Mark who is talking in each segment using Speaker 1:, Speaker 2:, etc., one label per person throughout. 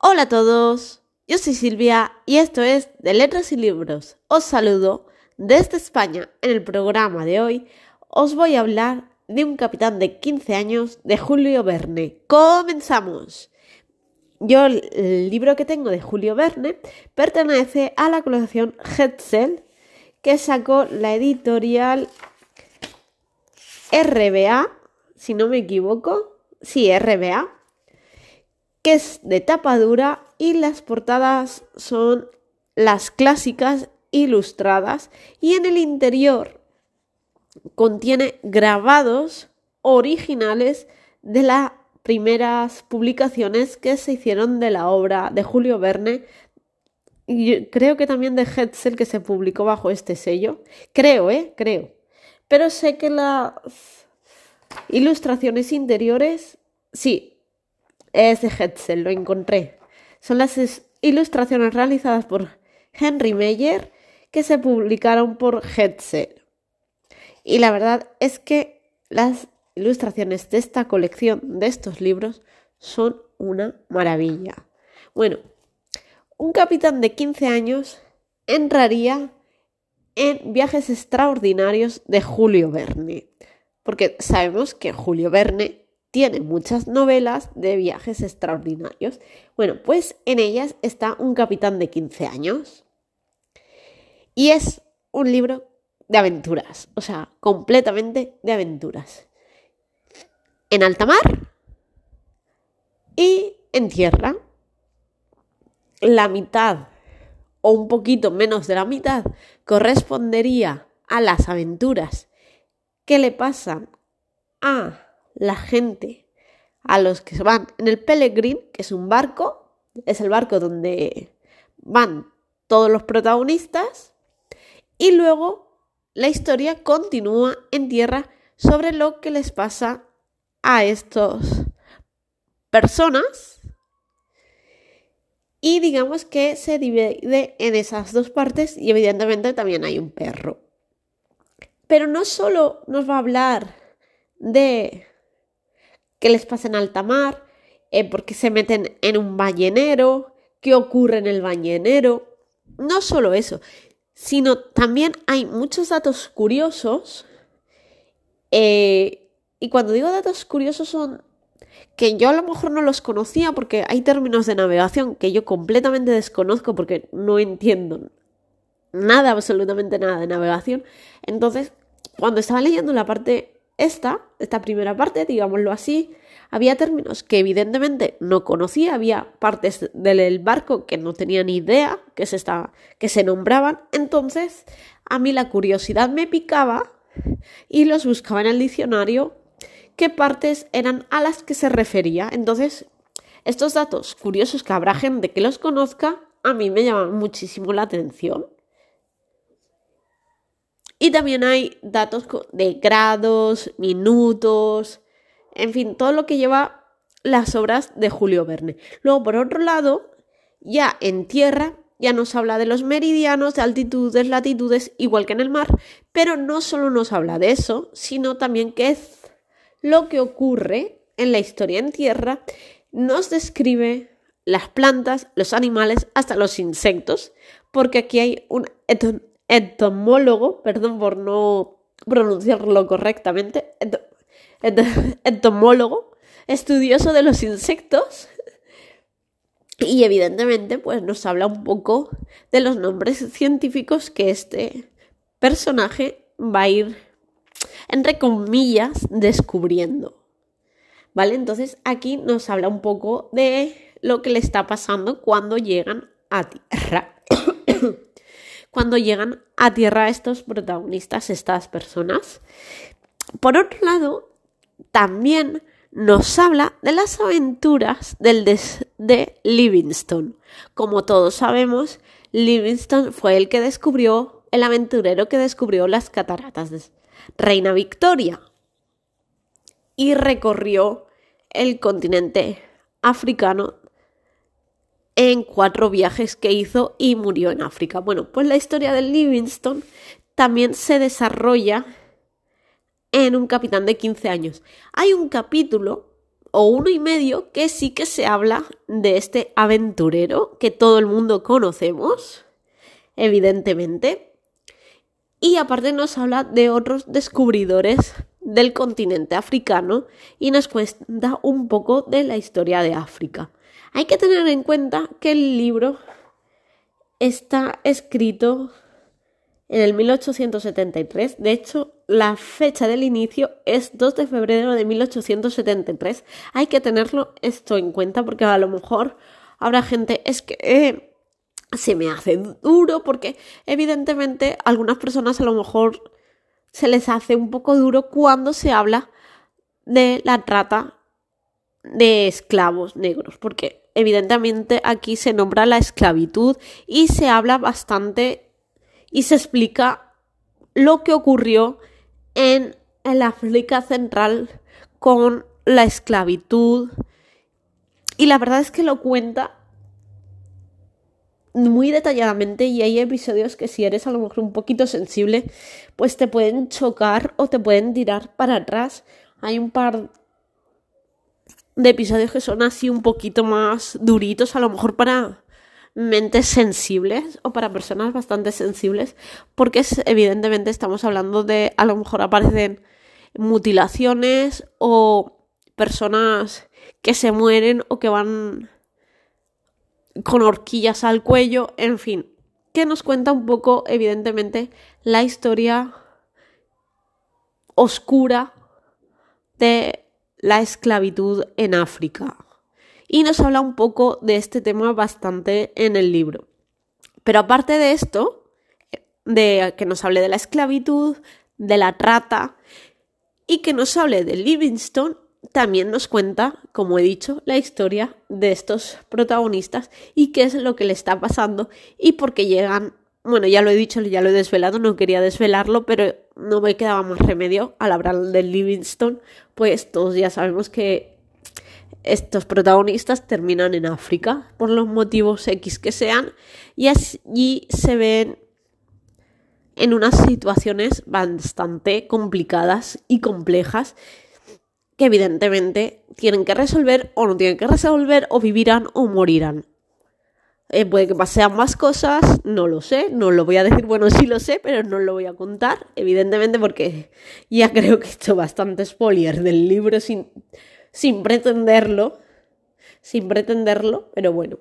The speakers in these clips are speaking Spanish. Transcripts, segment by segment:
Speaker 1: Hola a todos, yo soy Silvia y esto es de Letras y Libros. Os saludo desde España. En el programa de hoy os voy a hablar de un capitán de 15 años de Julio Verne. ¡Comenzamos! Yo el libro que tengo de Julio Verne pertenece a la colección Hetzel que sacó la editorial RBA, si no me equivoco. Sí, RBA que es de tapa dura y las portadas son las clásicas ilustradas y en el interior contiene grabados originales de las primeras publicaciones que se hicieron de la obra de Julio Verne y creo que también de Hetzel que se publicó bajo este sello. Creo, ¿eh? Creo. Pero sé que las ilustraciones interiores, sí, es de Hetzel, lo encontré. Son las ilustraciones realizadas por Henry Meyer que se publicaron por Hetzel. Y la verdad es que las ilustraciones de esta colección, de estos libros, son una maravilla. Bueno, un capitán de 15 años entraría en viajes extraordinarios de Julio Verne. Porque sabemos que Julio Verne tiene muchas novelas de viajes extraordinarios. Bueno, pues en ellas está un capitán de 15 años. Y es un libro de aventuras, o sea, completamente de aventuras. En alta mar y en tierra. La mitad, o un poquito menos de la mitad, correspondería a las aventuras que le pasan a la gente a los que van en el Pelegrin, que es un barco, es el barco donde van todos los protagonistas, y luego la historia continúa en tierra sobre lo que les pasa a estas personas. Y digamos que se divide en esas dos partes y evidentemente también hay un perro. Pero no solo nos va a hablar de qué les pasa en alta mar, eh, por qué se meten en un ballenero, qué ocurre en el ballenero. No solo eso, sino también hay muchos datos curiosos. Eh, y cuando digo datos curiosos son que yo a lo mejor no los conocía porque hay términos de navegación que yo completamente desconozco porque no entiendo nada, absolutamente nada de navegación. Entonces, cuando estaba leyendo la parte esta, esta primera parte, digámoslo así, había términos que evidentemente no conocía, había partes del barco que no tenía ni idea que se, estaba, que se nombraban, entonces a mí la curiosidad me picaba y los buscaba en el diccionario qué partes eran a las que se refería. Entonces, estos datos curiosos que habrá gente que los conozca, a mí me llaman muchísimo la atención. Y también hay datos de grados, minutos, en fin, todo lo que lleva las obras de Julio Verne. Luego, por otro lado, ya en tierra, ya nos habla de los meridianos, de altitudes, latitudes, igual que en el mar, pero no solo nos habla de eso, sino también qué es lo que ocurre en la historia en tierra, nos describe las plantas, los animales, hasta los insectos, porque aquí hay un entomólogo, perdón por no pronunciarlo correctamente, entomólogo, estudioso de los insectos. Y evidentemente, pues nos habla un poco de los nombres científicos que este personaje va a ir, entre comillas, descubriendo. ¿Vale? Entonces aquí nos habla un poco de lo que le está pasando cuando llegan a tierra cuando llegan a tierra estos protagonistas, estas personas. Por otro lado, también nos habla de las aventuras del de Livingstone. Como todos sabemos, Livingstone fue el que descubrió, el aventurero que descubrió las cataratas de Reina Victoria y recorrió el continente africano en cuatro viajes que hizo y murió en África. Bueno, pues la historia de Livingstone también se desarrolla en un capitán de 15 años. Hay un capítulo, o uno y medio que sí que se habla de este aventurero que todo el mundo conocemos, evidentemente. Y aparte nos habla de otros descubridores del continente africano y nos cuenta un poco de la historia de África. Hay que tener en cuenta que el libro está escrito en el 1873. De hecho, la fecha del inicio es 2 de febrero de 1873. Hay que tenerlo esto en cuenta porque a lo mejor habrá gente, es que eh, se me hace duro porque evidentemente algunas personas a lo mejor se les hace un poco duro cuando se habla de la trata de esclavos negros, porque evidentemente aquí se nombra la esclavitud y se habla bastante y se explica lo que ocurrió en el África Central con la esclavitud y la verdad es que lo cuenta muy detalladamente y hay episodios que si eres a lo mejor un poquito sensible, pues te pueden chocar o te pueden tirar para atrás. Hay un par de episodios que son así un poquito más duritos, a lo mejor para mentes sensibles o para personas bastante sensibles, porque evidentemente estamos hablando de a lo mejor aparecen mutilaciones o personas que se mueren o que van con horquillas al cuello, en fin, que nos cuenta un poco, evidentemente, la historia oscura de la esclavitud en África. Y nos habla un poco de este tema bastante en el libro. Pero aparte de esto, de que nos hable de la esclavitud, de la trata y que nos hable de Livingstone, también nos cuenta, como he dicho, la historia de estos protagonistas y qué es lo que le está pasando y por qué llegan. Bueno, ya lo he dicho, ya lo he desvelado, no quería desvelarlo, pero no me quedaba más remedio al hablar del Livingstone, pues todos ya sabemos que estos protagonistas terminan en África por los motivos X que sean y allí se ven en unas situaciones bastante complicadas y complejas que evidentemente tienen que resolver o no tienen que resolver o vivirán o morirán. Eh, puede que pasen más cosas, no lo sé, no lo voy a decir, bueno, sí lo sé, pero no lo voy a contar, evidentemente porque ya creo que he hecho bastante spoiler del libro sin, sin pretenderlo, sin pretenderlo, pero bueno.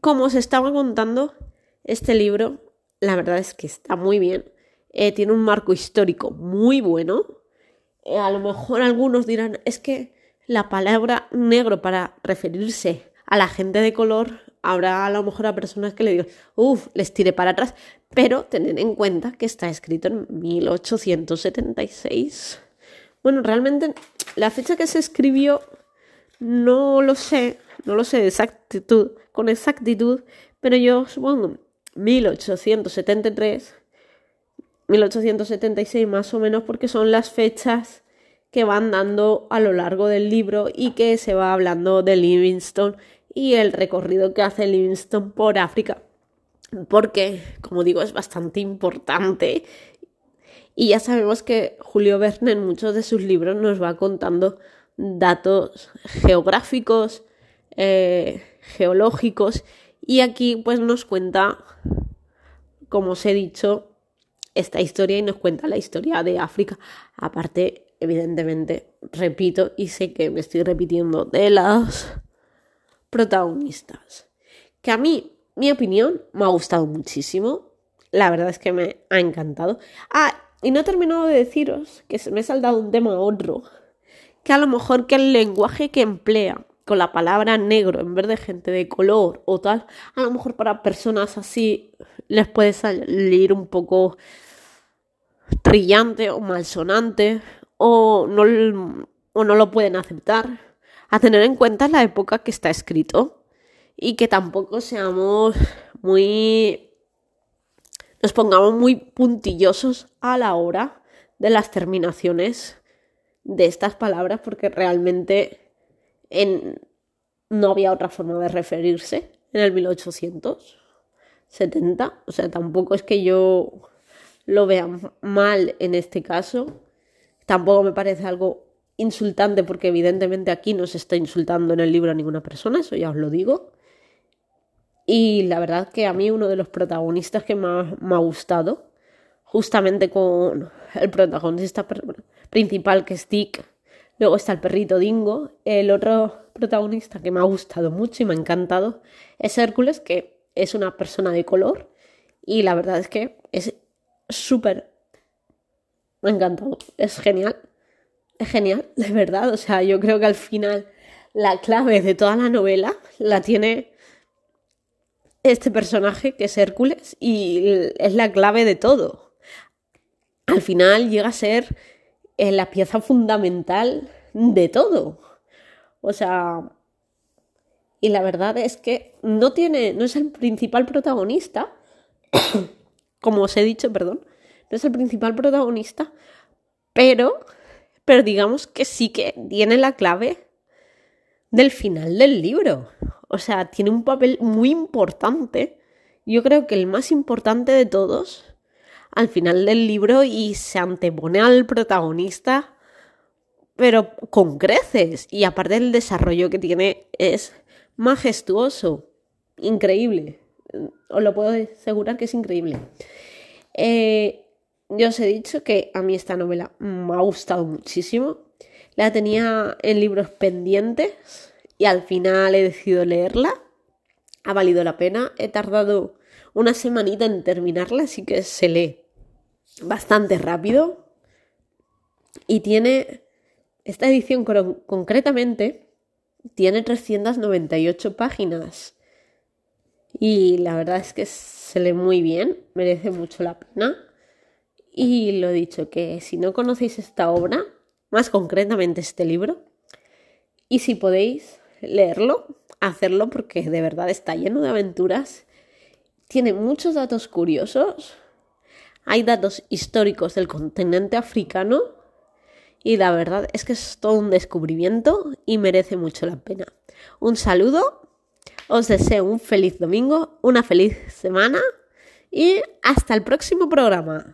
Speaker 1: Como os estaba contando, este libro, la verdad es que está muy bien, eh, tiene un marco histórico muy bueno, eh, a lo mejor algunos dirán, es que la palabra negro para referirse a la gente de color, habrá a lo mejor a personas que le digan, uff, les tire para atrás, pero tened en cuenta que está escrito en 1876. Bueno, realmente la fecha que se escribió no lo sé, no lo sé exactitud, con exactitud, pero yo supongo 1873 1876 más o menos porque son las fechas que van dando a lo largo del libro y que se va hablando de Livingstone y el recorrido que hace Livingstone por África. Porque, como digo, es bastante importante. Y ya sabemos que Julio Verne en muchos de sus libros nos va contando datos geográficos, eh, geológicos, y aquí pues nos cuenta, como os he dicho, esta historia y nos cuenta la historia de África. Aparte, evidentemente, repito y sé que me estoy repitiendo de las protagonistas. Que a mí, mi opinión, me ha gustado muchísimo. La verdad es que me ha encantado. Ah, y no he terminado de deciros que se me ha saltado un tema a otro. Que a lo mejor que el lenguaje que emplea con la palabra negro en vez de gente de color o tal, a lo mejor para personas así les puede salir un poco trillante o malsonante o no, o no lo pueden aceptar. A tener en cuenta la época que está escrito y que tampoco seamos muy... nos pongamos muy puntillosos a la hora de las terminaciones de estas palabras porque realmente en, no había otra forma de referirse en el 1870. O sea, tampoco es que yo lo vea mal en este caso. Tampoco me parece algo insultante porque evidentemente aquí no se está insultando en el libro a ninguna persona, eso ya os lo digo. Y la verdad que a mí uno de los protagonistas que más me ha gustado, justamente con el protagonista principal que es Dick, luego está el perrito Dingo, el otro protagonista que me ha gustado mucho y me ha encantado es Hércules, que es una persona de color y la verdad es que es súper... Me ha encantado, es genial, es genial, de verdad, o sea, yo creo que al final la clave de toda la novela la tiene este personaje que es Hércules y es la clave de todo. Al final llega a ser eh, la pieza fundamental de todo. O sea, y la verdad es que no tiene, no es el principal protagonista, como os he dicho, perdón, no es el principal protagonista, pero, pero digamos que sí que tiene la clave del final del libro. O sea, tiene un papel muy importante. Yo creo que el más importante de todos al final del libro y se antepone al protagonista, pero con creces. Y aparte el desarrollo que tiene es majestuoso, increíble. Os lo puedo asegurar que es increíble. Eh, yo os he dicho que a mí esta novela me ha gustado muchísimo. La tenía en libros pendientes y al final he decidido leerla. Ha valido la pena. He tardado una semanita en terminarla, así que se lee bastante rápido. Y tiene, esta edición concretamente, tiene 398 páginas. Y la verdad es que se lee muy bien, merece mucho la pena. Y lo dicho, que si no conocéis esta obra, más concretamente este libro, y si podéis leerlo, hacerlo porque de verdad está lleno de aventuras, tiene muchos datos curiosos, hay datos históricos del continente africano y la verdad es que es todo un descubrimiento y merece mucho la pena. Un saludo, os deseo un feliz domingo, una feliz semana y hasta el próximo programa.